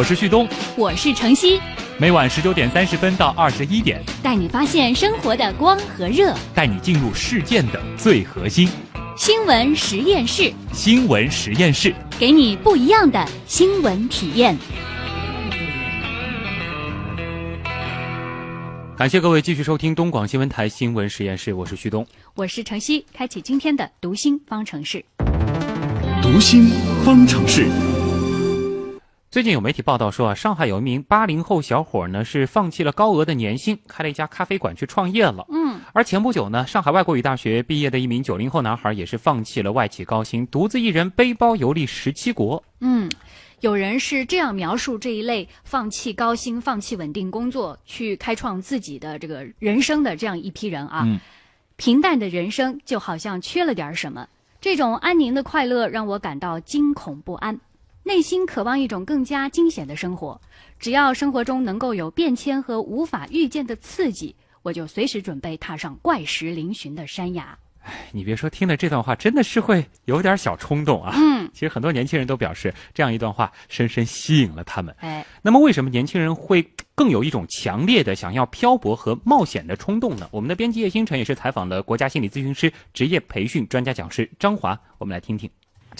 我是旭东，我是程曦，每晚十九点三十分到二十一点，带你发现生活的光和热，带你进入事件的最核心。新闻实验室，新闻实验室，给你不一样的新闻体验。感谢各位继续收听东广新闻台新闻实验室，我是旭东，我是程曦，开启今天的读心方程式。读心方程式。最近有媒体报道说啊，上海有一名八零后小伙呢，是放弃了高额的年薪，开了一家咖啡馆去创业了。嗯，而前不久呢，上海外国语大学毕业的一名九零后男孩也是放弃了外企高薪，独自一人背包游历十七国。嗯。有人是这样描述这一类放弃高薪、放弃稳定工作去开创自己的这个人生的这样一批人啊，平淡的人生就好像缺了点什么。这种安宁的快乐让我感到惊恐不安，内心渴望一种更加惊险的生活。只要生活中能够有变迁和无法预见的刺激，我就随时准备踏上怪石嶙峋的山崖。哎，你别说，听了这段话，真的是会有点小冲动啊。嗯，其实很多年轻人都表示，这样一段话深深吸引了他们。哎，那么为什么年轻人会更有一种强烈的想要漂泊和冒险的冲动呢？我们的编辑叶星辰也是采访了国家心理咨询师、职业培训专家讲师张华，我们来听听。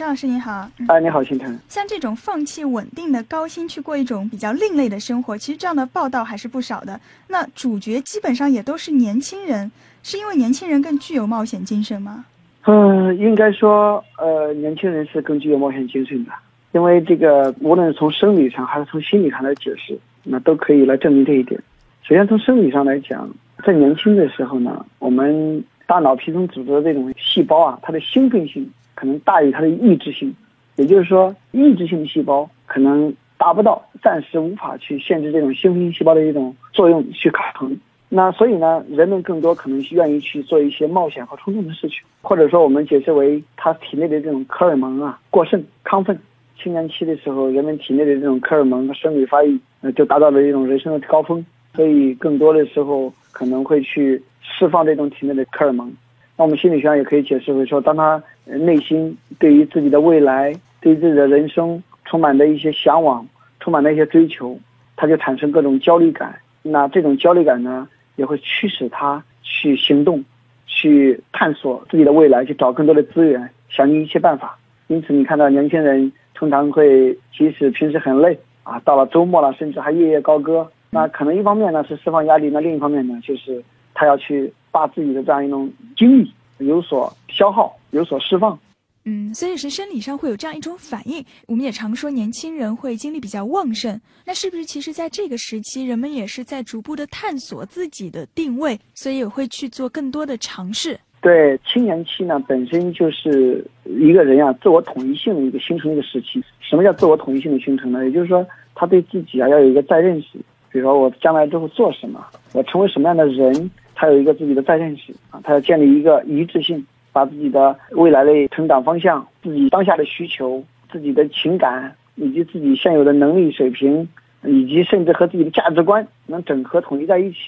张老师您好，哎，你好，星辰。像这种放弃稳定的高薪去过一种比较另类的生活，其实这样的报道还是不少的。那主角基本上也都是年轻人，是因为年轻人更具有冒险精神吗？嗯，应该说，呃，年轻人是更具有冒险精神的，因为这个无论是从生理上还是从心理上来解释，那都可以来证明这一点。首先从生理上来讲，在年轻的时候呢，我们大脑皮层组织的这种细胞啊，它的兴奋性。可能大于它的抑制性，也就是说，抑制性细胞可能达不到，暂时无法去限制这种兴奋性细胞的一种作用去抗衡。那所以呢，人们更多可能是愿意去做一些冒险和冲动的事情，或者说我们解释为他体内的这种荷尔蒙啊过剩、亢奋。青年期的时候，人们体内的这种荷尔蒙和生理发育呃就达到了一种人生的高峰，所以更多的时候可能会去释放这种体内的荷尔蒙。那我们心理学上也可以解释为说，当他内心对于自己的未来、对自己的人生充满的一些向往、充满的一些追求，他就产生各种焦虑感。那这种焦虑感呢，也会驱使他去行动、去探索自己的未来，去找更多的资源，想尽一切办法。因此，你看到年轻人通常会，即使平时很累啊，到了周末了，甚至还夜夜高歌。那可能一方面呢是释放压力，那另一方面呢就是他要去。把自己的这样一种精力有所消耗，有所释放。嗯，所以是生理上会有这样一种反应。我们也常说年轻人会精力比较旺盛，那是不是其实在这个时期，人们也是在逐步的探索自己的定位，所以也会去做更多的尝试？对，青年期呢本身就是一个人啊自我统一性的一个形成一个时期。什么叫自我统一性的形成呢？也就是说，他对自己啊要有一个再认识。比如说，我将来之后做什么，我成为什么样的人。他有一个自己的再认识啊，他要建立一个一致性，把自己的未来的成长方向、自己当下的需求、自己的情感以及自己现有的能力水平，以及甚至和自己的价值观能整合统一在一起，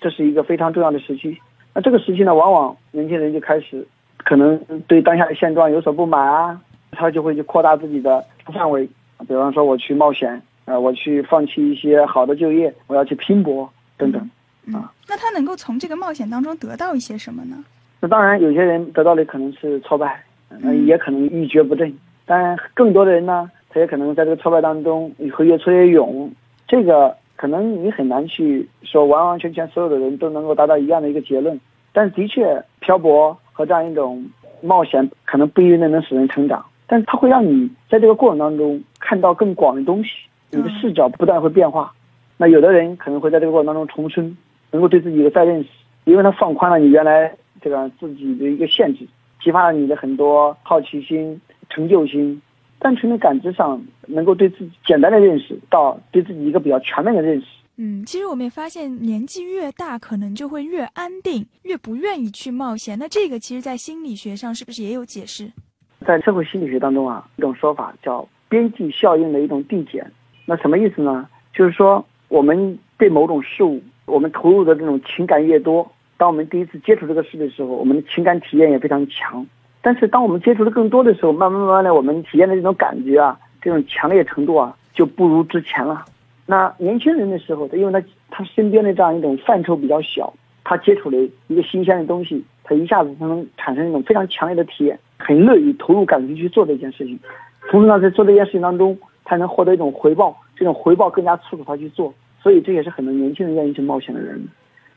这是一个非常重要的时期。那这个时期呢，往往年轻人就开始可能对当下的现状有所不满啊，他就会去扩大自己的范围，比方说我去冒险，呃，我去放弃一些好的就业，我要去拼搏等等。啊，那他能够从这个冒险当中得到一些什么呢？那当然，有些人得到的可能是挫败，那，也可能一蹶不振。但更多的人呢，他也可能在这个挫败当中会越挫越勇。这个可能你很难去说完完全全所有的人都能够达到一样的一个结论。但的确，漂泊和这样一种冒险可能不一定能使人成长，但是它会让你在这个过程当中看到更广的东西，你的视角不断会变化。那有的人可能会在这个过程当中重生。能够对自己有个再认识，因为他放宽了你原来这个自己的一个限制，激发了你的很多好奇心、成就心，单纯的感知上能够对自己简单的认识到对自己一个比较全面的认识。嗯，其实我们也发现，年纪越大，可能就会越安定，越不愿意去冒险。那这个其实，在心理学上是不是也有解释？在社会心理学当中啊，一种说法叫边际效应的一种递减。那什么意思呢？就是说我们对某种事物。我们投入的这种情感越多，当我们第一次接触这个事的时候，我们的情感体验也非常强。但是当我们接触的更多的时候，慢慢慢慢的，我们体验的这种感觉啊，这种强烈程度啊，就不如之前了。那年轻人的时候，他因为他他身边的这样一种范畴比较小，他接触了一个新鲜的东西，他一下子他能产生一种非常强烈的体验，很乐于投入感情去做这件事情。同时呢，在做这件事情当中，他能获得一种回报，这种回报更加促使他去做。所以这也是很多年轻人愿意去冒险的人。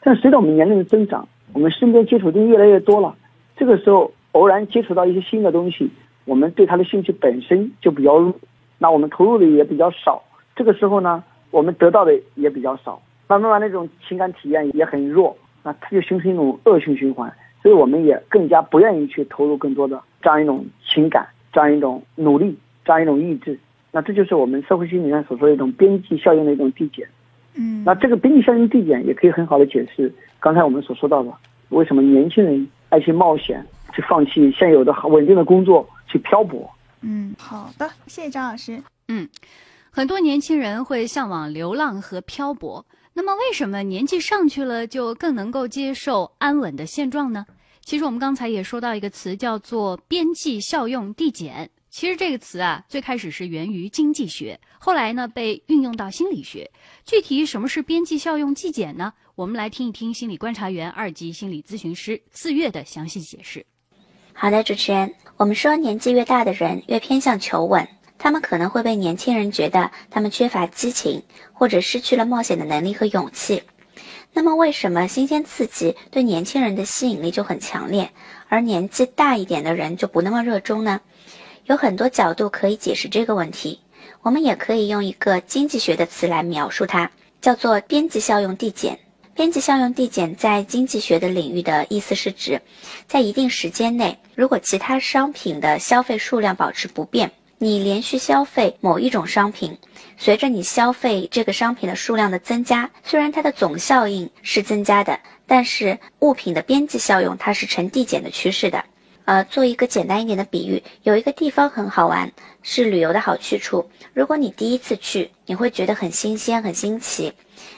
但随着我们年龄的增长，我们身边接触的越来越多了，这个时候偶然接触到一些新的东西，我们对它的兴趣本身就比较弱，那我们投入的也比较少。这个时候呢，我们得到的也比较少，慢慢慢那种情感体验也很弱，那它就形成一种恶性循环。所以我们也更加不愿意去投入更多的这样一种情感，这样一种努力，这样一种意志。那这就是我们社会心理学所说的一种边际效应的一种递减。嗯，那这个边际效应递减也可以很好的解释刚才我们所说到的，为什么年轻人爱去冒险，去放弃现有的稳定的工作，去漂泊。嗯，好的，谢谢张老师。嗯，很多年轻人会向往流浪和漂泊，那么为什么年纪上去了就更能够接受安稳的现状呢？其实我们刚才也说到一个词，叫做边际效用递减。其实这个词啊，最开始是源于经济学，后来呢被运用到心理学。具体什么是边际效用递减呢？我们来听一听心理观察员、二级心理咨询师四月的详细解释。好的，主持人，我们说年纪越大的人越偏向求稳，他们可能会被年轻人觉得他们缺乏激情，或者失去了冒险的能力和勇气。那么，为什么新鲜刺激对年轻人的吸引力就很强烈，而年纪大一点的人就不那么热衷呢？有很多角度可以解释这个问题，我们也可以用一个经济学的词来描述它，叫做边际效用递减。边际效用递减在经济学的领域的意思是指，在一定时间内，如果其他商品的消费数量保持不变，你连续消费某一种商品，随着你消费这个商品的数量的增加，虽然它的总效应是增加的，但是物品的边际效用它是呈递减的趋势的。呃，做一个简单一点的比喻，有一个地方很好玩，是旅游的好去处。如果你第一次去，你会觉得很新鲜、很新奇，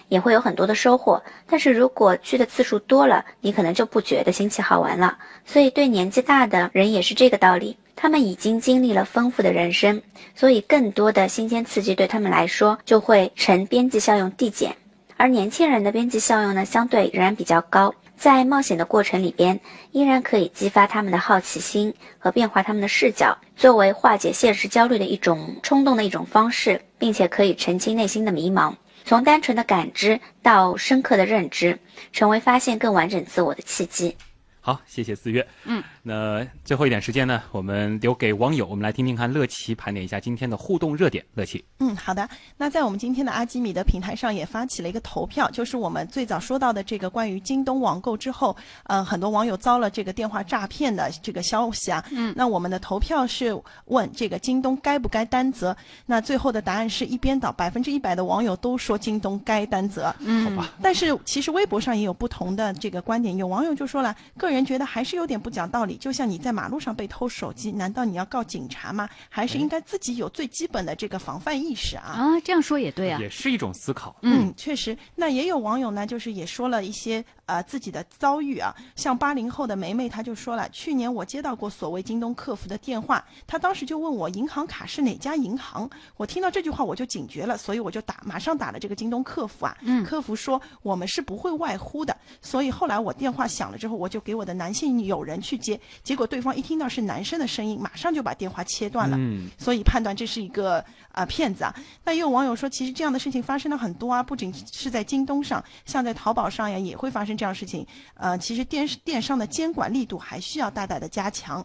也会有很多的收获。但是如果去的次数多了，你可能就不觉得新奇好玩了。所以对年纪大的人也是这个道理，他们已经经历了丰富的人生，所以更多的新鲜刺激对他们来说就会呈边际效用递减，而年轻人的边际效用呢，相对仍然比较高。在冒险的过程里边，依然可以激发他们的好奇心和变化他们的视角，作为化解现实焦虑的一种冲动的一种方式，并且可以澄清内心的迷茫，从单纯的感知到深刻的认知，成为发现更完整自我的契机。好，谢谢四月。嗯，那最后一点时间呢，我们留给网友，我们来听听看乐奇盘点一下今天的互动热点。乐奇，嗯，好的。那在我们今天的阿基米德平台上也发起了一个投票，就是我们最早说到的这个关于京东网购之后，呃，很多网友遭了这个电话诈骗的这个消息啊。嗯，那我们的投票是问这个京东该不该担责？那最后的答案是一边倒，百分之一百的网友都说京东该担责。嗯，好吧。但是其实微博上也有不同的这个观点，有网友就说了，个人觉得还是有点不讲道理。就像你在马路上被偷手机，难道你要告警察吗？还是应该自己有最基本的这个防范意识啊？啊，这样说也对啊。也是一种思考。嗯，确实。那也有网友呢，就是也说了一些呃自己的遭遇啊。像八零后的梅梅，她就说了，去年我接到过所谓京东客服的电话，她当时就问我银行卡是哪家银行。我听到这句话我就警觉了，所以我就打马上打了这个京东客服啊。嗯，客服说我们是不会外呼的，所以后来我电话响了之后，我就给我的男性友人去接，结果对方一听到是男生的声音，马上就把电话切断了。嗯，所以判断这是一个啊、骗子啊。那也有网友说，其实这样的事情发生了很多啊，不仅是在京东上，像在淘宝上呀，也会发生这样事情。呃，其实电电商的监管力度还需要大大的加强。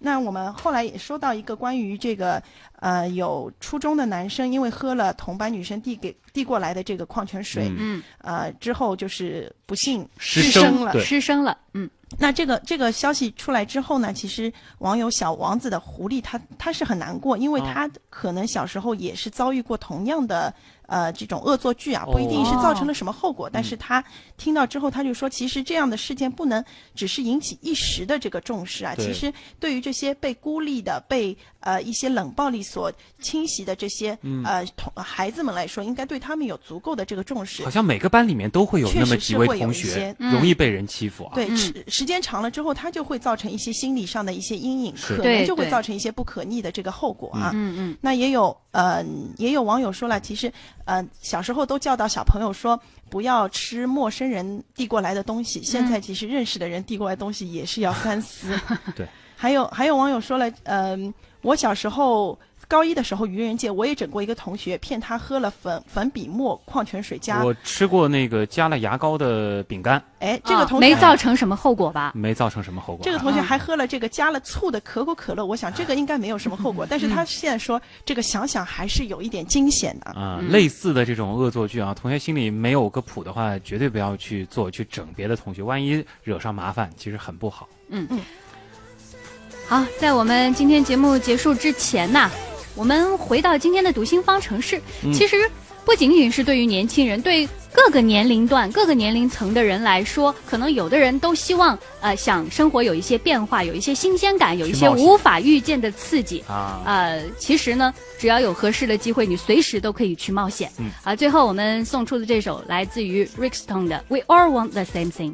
那我们后来也收到一个关于这个，呃，有初中的男生因为喝了同班女生递给递过来的这个矿泉水，嗯，呃，之后就是不幸失声了。对失声了。嗯，那这个这个消息出来之后呢，其实网友小王子的狐狸他他是很难过，因为哦他可能小时候也是遭遇过同样的呃这种恶作剧啊，不一定是造成了什么后果，但是他听到之后他就说，其实这样的事件不能只是引起一时的这个重视啊，其实对于这些被孤立的、被呃一些冷暴力所侵袭的这些、呃同孩子们来说，应该对他们有足够的这个重视。好。像每个班里面都会有那么确实几位是会有一同学些容易被人欺负啊。对，嗯。时时间长了之后，他就会造成一些心理上的一些阴影，可能就会造成一些不可逆的这个后果啊。嗯嗯。那也有呃，也有网友说了，其实呃小时候都教导小朋友说不要吃陌生人递过来的东西，现在其实认识的人递过来的东西也是要三思。对，还有还有网友说了，嗯、我小时候。高一的时候，愚人节我也整过一个同学，骗他喝了粉粉笔墨矿泉水加，我吃过那个加了牙膏的饼干，哎，这个啊同学没造成什么后果吧？没造成什么后果。这个同学还喝了这个加了醋的可口可乐，我想这个应该没有什么后果，但是他现在说这个想想还是有一点惊险的。啊、类似的这种恶作剧啊，同学心里没有个谱的话，绝对不要去做，去整别的同学，万一惹上麻烦，其实很不好。嗯嗯好，在我们今天节目结束之前呐，我们回到今天的读心方程式。其实不仅仅是对于年轻人，对各个年龄段、各个年龄层的人来说，可能有的人都希望呃想生活有一些变化，有一些新鲜感，有一些无法预见的刺激。啊，呃，其实呢，只要有合适的机会，你随时都可以去冒险。嗯啊，最后我们送出的这首来自于 Rick Stone 的《We All Want the Same Thing》。